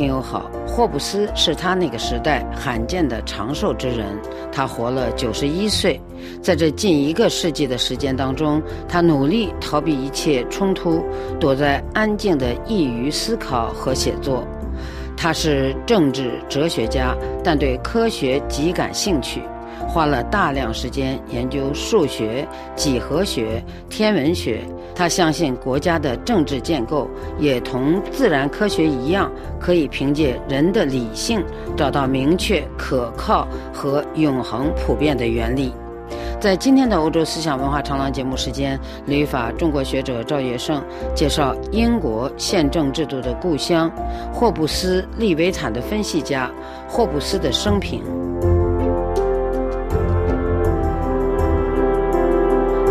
朋友好，霍布斯是他那个时代罕见的长寿之人，他活了九十一岁。在这近一个世纪的时间当中，他努力逃避一切冲突，躲在安静的易于思考和写作。他是政治哲学家，但对科学极感兴趣。花了大量时间研究数学、几何学、天文学。他相信国家的政治建构也同自然科学一样，可以凭借人的理性找到明确、可靠和永恒普遍的原理。在今天的欧洲思想文化长廊节目时间，旅法中国学者赵月胜介绍英国宪政制度的故乡——霍布斯利维坦的分析家霍布斯的生平。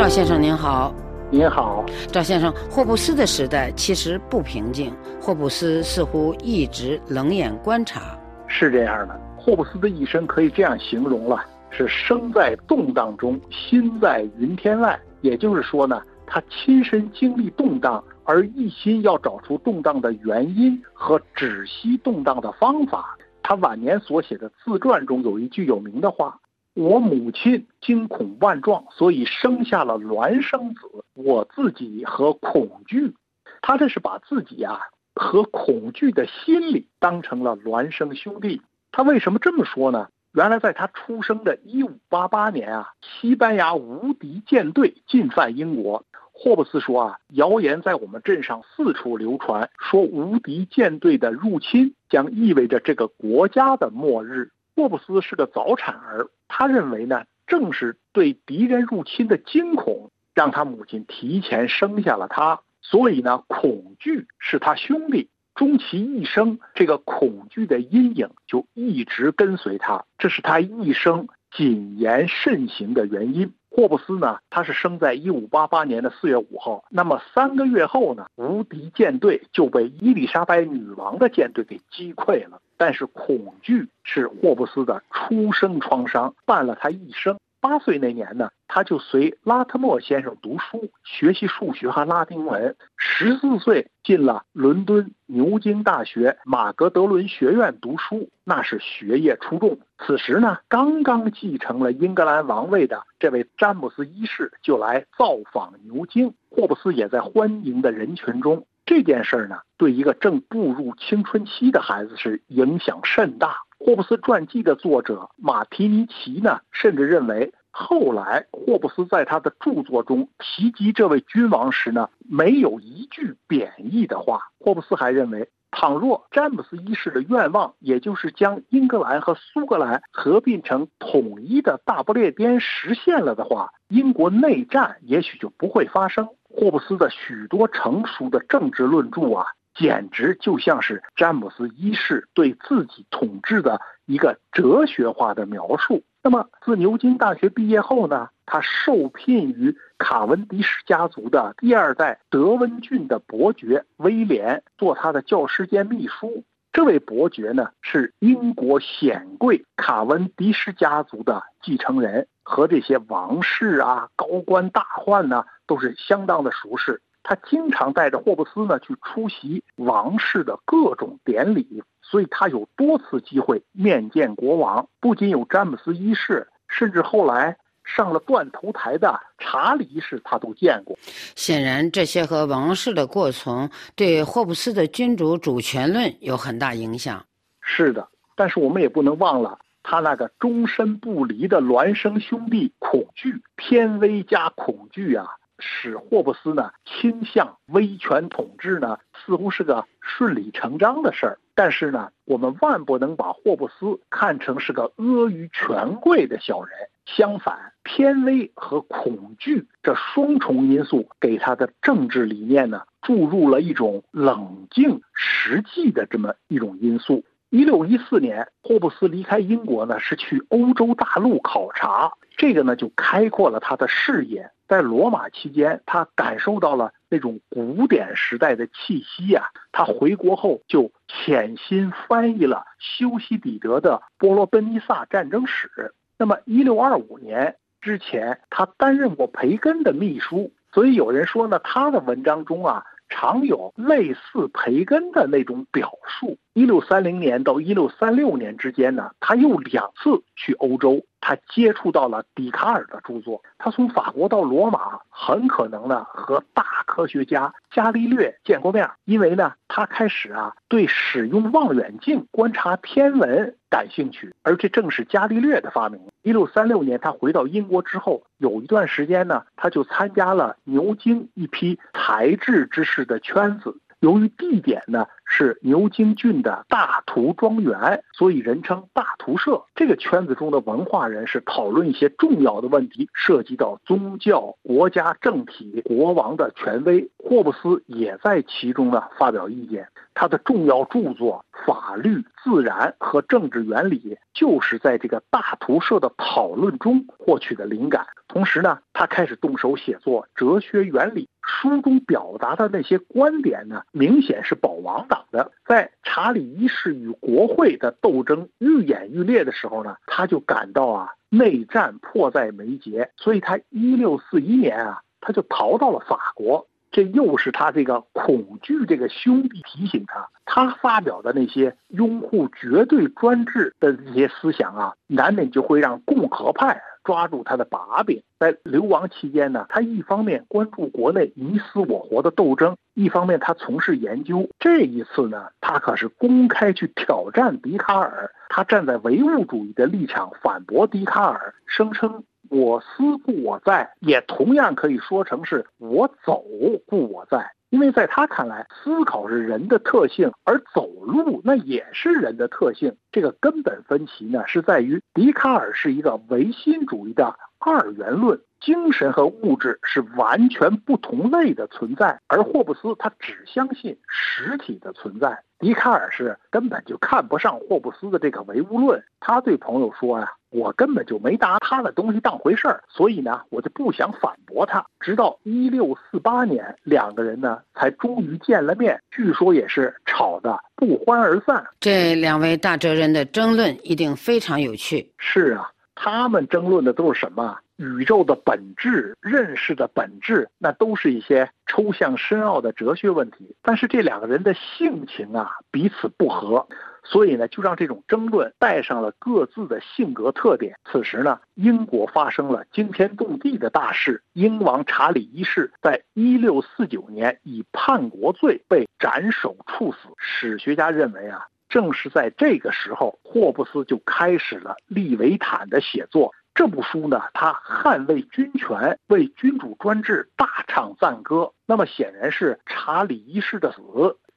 赵先生您好，您好，赵先生。霍布斯的时代其实不平静，霍布斯似乎一直冷眼观察。是这样的，霍布斯的一生可以这样形容了：是生在动荡中，心在云天外。也就是说呢，他亲身经历动荡，而一心要找出动荡的原因和止息动荡的方法。他晚年所写的自传中有一句有名的话。我母亲惊恐万状，所以生下了孪生子。我自己和恐惧，他这是把自己啊和恐惧的心理当成了孪生兄弟。他为什么这么说呢？原来在他出生的1588年啊，西班牙无敌舰队进犯英国。霍布斯说啊，谣言在我们镇上四处流传，说无敌舰队的入侵将意味着这个国家的末日。霍布斯是个早产儿，他认为呢，正是对敌人入侵的惊恐，让他母亲提前生下了他。所以呢，恐惧是他兄弟，终其一生，这个恐惧的阴影就一直跟随他，这是他一生谨言慎行的原因。霍布斯呢，他是生在一五八八年的四月五号。那么三个月后呢，无敌舰队就被伊丽莎白女王的舰队给击溃了。但是恐惧是霍布斯的出生创伤，伴了他一生。八岁那年呢，他就随拉特莫先生读书，学习数学和拉丁文。十四岁进了伦敦牛津大学马格德伦学院读书，那是学业出众。此时呢，刚刚继承了英格兰王位的这位詹姆斯一世就来造访牛津，霍布斯也在欢迎的人群中。这件事儿呢，对一个正步入青春期的孩子是影响甚大。霍布斯传记的作者马提尼奇呢，甚至认为，后来霍布斯在他的著作中提及这位君王时呢，没有一句贬义的话。霍布斯还认为，倘若詹姆斯一世的愿望，也就是将英格兰和苏格兰合并成统一的大不列颠实现了的话，英国内战也许就不会发生。霍布斯的许多成熟的政治论著啊。简直就像是詹姆斯一世对自己统治的一个哲学化的描述。那么，自牛津大学毕业后呢，他受聘于卡文迪什家族的第二代德温郡的伯爵威廉，做他的教师兼秘书。这位伯爵呢，是英国显贵卡文迪什家族的继承人，和这些王室啊、高官大宦呢，都是相当的熟识。他经常带着霍布斯呢去出席王室的各种典礼，所以他有多次机会面见国王。不仅有詹姆斯一世，甚至后来上了断头台的查理一世，他都见过。显然，这些和王室的过从对霍布斯的君主主权论有很大影响。是的，但是我们也不能忘了他那个终身不离的孪生兄弟——恐惧、偏威加恐惧啊。使霍布斯呢倾向威权统治呢，似乎是个顺理成章的事儿。但是呢，我们万不能把霍布斯看成是个阿谀权贵的小人。相反，偏威和恐惧这双重因素给他的政治理念呢注入了一种冷静、实际的这么一种因素。一六一四年，霍布斯离开英国呢，是去欧洲大陆考察。这个呢，就开阔了他的视野。在罗马期间，他感受到了那种古典时代的气息呀。他回国后就潜心翻译了修昔底德的《波罗奔尼撒战争史》。那么，一六二五年之前，他担任过培根的秘书，所以有人说呢，他的文章中啊。常有类似培根的那种表述。一六三零年到一六三六年之间呢，他又两次去欧洲，他接触到了笛卡尔的著作。他从法国到罗马，很可能呢和大科学家伽利略见过面，因为呢他开始啊对使用望远镜观察天文感兴趣，而这正是伽利略的发明。一六三六年，他回到英国之后，有一段时间呢，他就参加了牛津一批才智之士的圈子。由于地点呢是牛津郡的大图庄园，所以人称大图社。这个圈子中的文化人士讨论一些重要的问题，涉及到宗教、国家政体、国王的权威。霍布斯也在其中呢发表意见。他的重要著作《法律、自然和政治原理》就是在这个大图社的讨论中获取的灵感。同时呢，他开始动手写作《哲学原理》。书中表达的那些观点呢，明显是保王党的。在查理一世与国会的斗争愈演愈烈的时候呢，他就感到啊，内战迫在眉睫，所以他一六四一年啊，他就逃到了法国。这又是他这个恐惧这个兄弟提醒他，他发表的那些拥护绝对专制的这些思想啊，难免就会让共和派抓住他的把柄。在流亡期间呢，他一方面关注国内你死我活的斗争，一方面他从事研究。这一次呢，他可是公开去挑战笛卡尔，他站在唯物主义的立场反驳笛卡尔，声称。我思故我在，也同样可以说成是我走故我在，因为在他看来，思考是人的特性，而走路那也是人的特性。这个根本分歧呢，是在于笛卡尔是一个唯心主义的二元论，精神和物质是完全不同类的存在，而霍布斯他只相信实体的存在。笛卡尔是根本就看不上霍布斯的这个唯物论，他对朋友说呀：“我根本就没拿他的东西当回事儿，所以呢，我就不想反驳他。”直到一六四八年，两个人呢才终于见了面，据说也是吵得不欢而散。这两位大哲人的争论一定非常有趣。是啊，他们争论的都是什么？宇宙的本质、认识的本质，那都是一些抽象深奥的哲学问题。但是这两个人的性情啊，彼此不合，所以呢，就让这种争论带上了各自的性格特点。此时呢，英国发生了惊天动地的大事，英王查理一世在一六四九年以叛国罪被斩首处死。史学家认为啊，正是在这个时候，霍布斯就开始了《利维坦》的写作。这部书呢，他捍卫军权，为君主专制大唱赞歌。那么显然是查理一世的死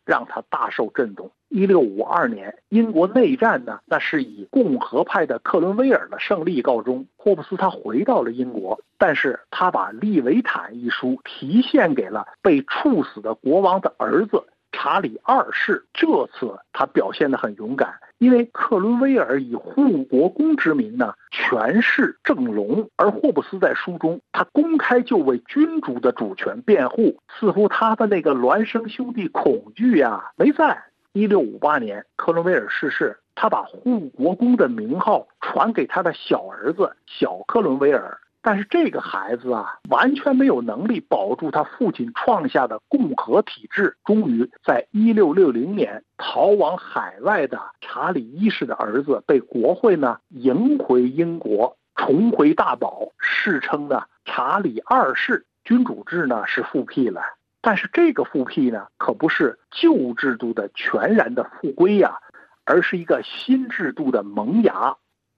让他大受震动。一六五二年，英国内战呢，那是以共和派的克伦威尔的胜利告终。霍布斯他回到了英国，但是他把《利维坦》一书提献给了被处死的国王的儿子。查理二世这次他表现得很勇敢，因为克伦威尔以护国公之名呢，权势正隆，而霍布斯在书中他公开就为君主的主权辩护，似乎他的那个孪生兄弟恐惧呀没在。一六五八年，克伦威尔逝世，他把护国公的名号传给他的小儿子小克伦威尔。但是这个孩子啊，完全没有能力保住他父亲创下的共和体制。终于在一六六零年逃往海外的查理一世的儿子被国会呢迎回英国，重回大宝，世称呢查理二世。君主制呢是复辟了，但是这个复辟呢可不是旧制度的全然的复归呀，而是一个新制度的萌芽。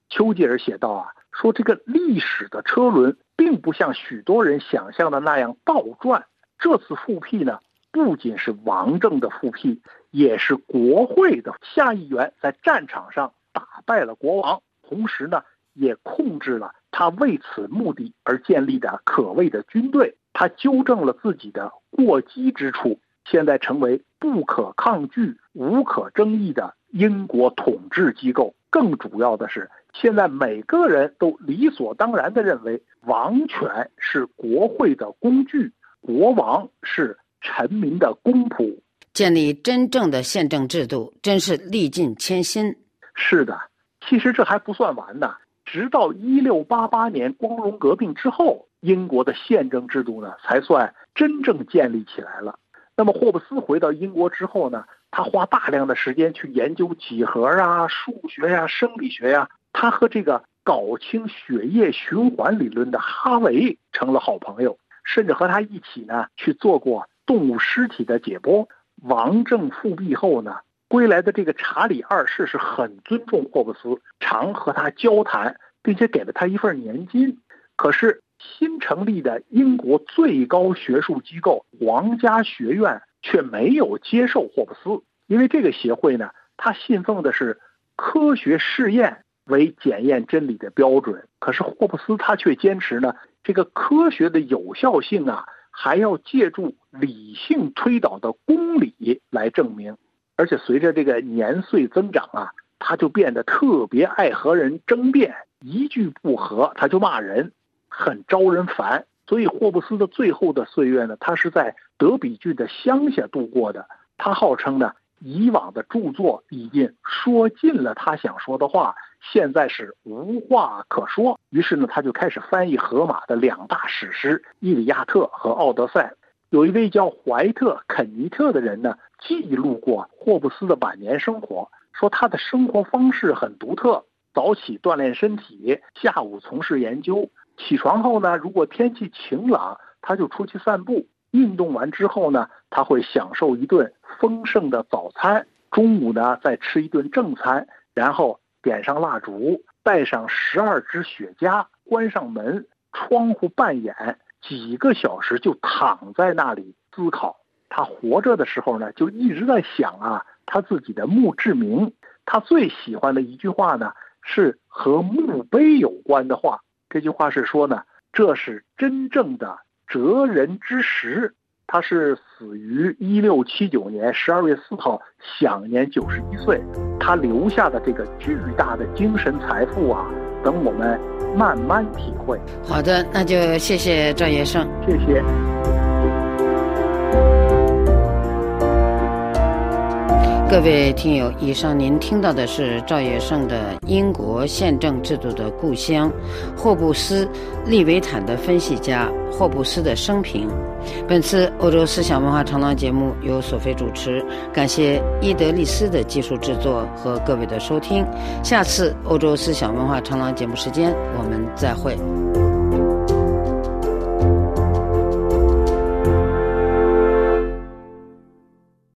丘吉尔写道啊。说这个历史的车轮并不像许多人想象的那样倒转。这次复辟呢，不仅是王政的复辟，也是国会的下议员在战场上打败了国王，同时呢，也控制了他为此目的而建立的可谓的军队。他纠正了自己的过激之处，现在成为不可抗拒、无可争议的英国统治机构。更主要的是。现在每个人都理所当然地认为，王权是国会的工具，国王是臣民的公仆。建立真正的宪政制度，真是历尽千辛。是的，其实这还不算完呢。直到一六八八年光荣革命之后，英国的宪政制度呢，才算真正建立起来了。那么霍布斯回到英国之后呢，他花大量的时间去研究几何啊、数学呀、生理学呀。他和这个搞清血液循环理论的哈维成了好朋友，甚至和他一起呢去做过动物尸体的解剖。王政复辟后呢，归来的这个查理二世是很尊重霍布斯，常和他交谈，并且给了他一份年金。可是。新成立的英国最高学术机构皇家学院却没有接受霍布斯，因为这个协会呢，他信奉的是科学试验为检验真理的标准。可是霍布斯他却坚持呢，这个科学的有效性啊，还要借助理性推导的公理来证明。而且随着这个年岁增长啊，他就变得特别爱和人争辩，一句不合他就骂人。很招人烦，所以霍布斯的最后的岁月呢，他是在德比郡的乡下度过的。他号称呢，以往的著作已经说尽了他想说的话，现在是无话可说。于是呢，他就开始翻译荷马的两大史诗《伊利亚特》和《奥德赛》。有一位叫怀特·肯尼特的人呢，记录过霍布斯的晚年生活，说他的生活方式很独特：早起锻炼身体，下午从事研究。起床后呢，如果天气晴朗，他就出去散步。运动完之后呢，他会享受一顿丰盛的早餐。中午呢，再吃一顿正餐，然后点上蜡烛，带上十二支雪茄，关上门，窗户半掩，几个小时就躺在那里思考。他活着的时候呢，就一直在想啊，他自己的墓志铭。他最喜欢的一句话呢，是和墓碑有关的话。这句话是说呢，这是真正的哲人之时。他是死于一六七九年十二月四号，享年九十一岁。他留下的这个巨大的精神财富啊，等我们慢慢体会。好的，那就谢谢赵医生，谢谢。各位听友，以上您听到的是赵业胜的《英国宪政制度的故乡》霍布斯利维坦的分析家霍布斯的生平。本次欧洲思想文化长廊节目由索菲主持，感谢伊德利斯的技术制作和各位的收听。下次欧洲思想文化长廊节目时间，我们再会。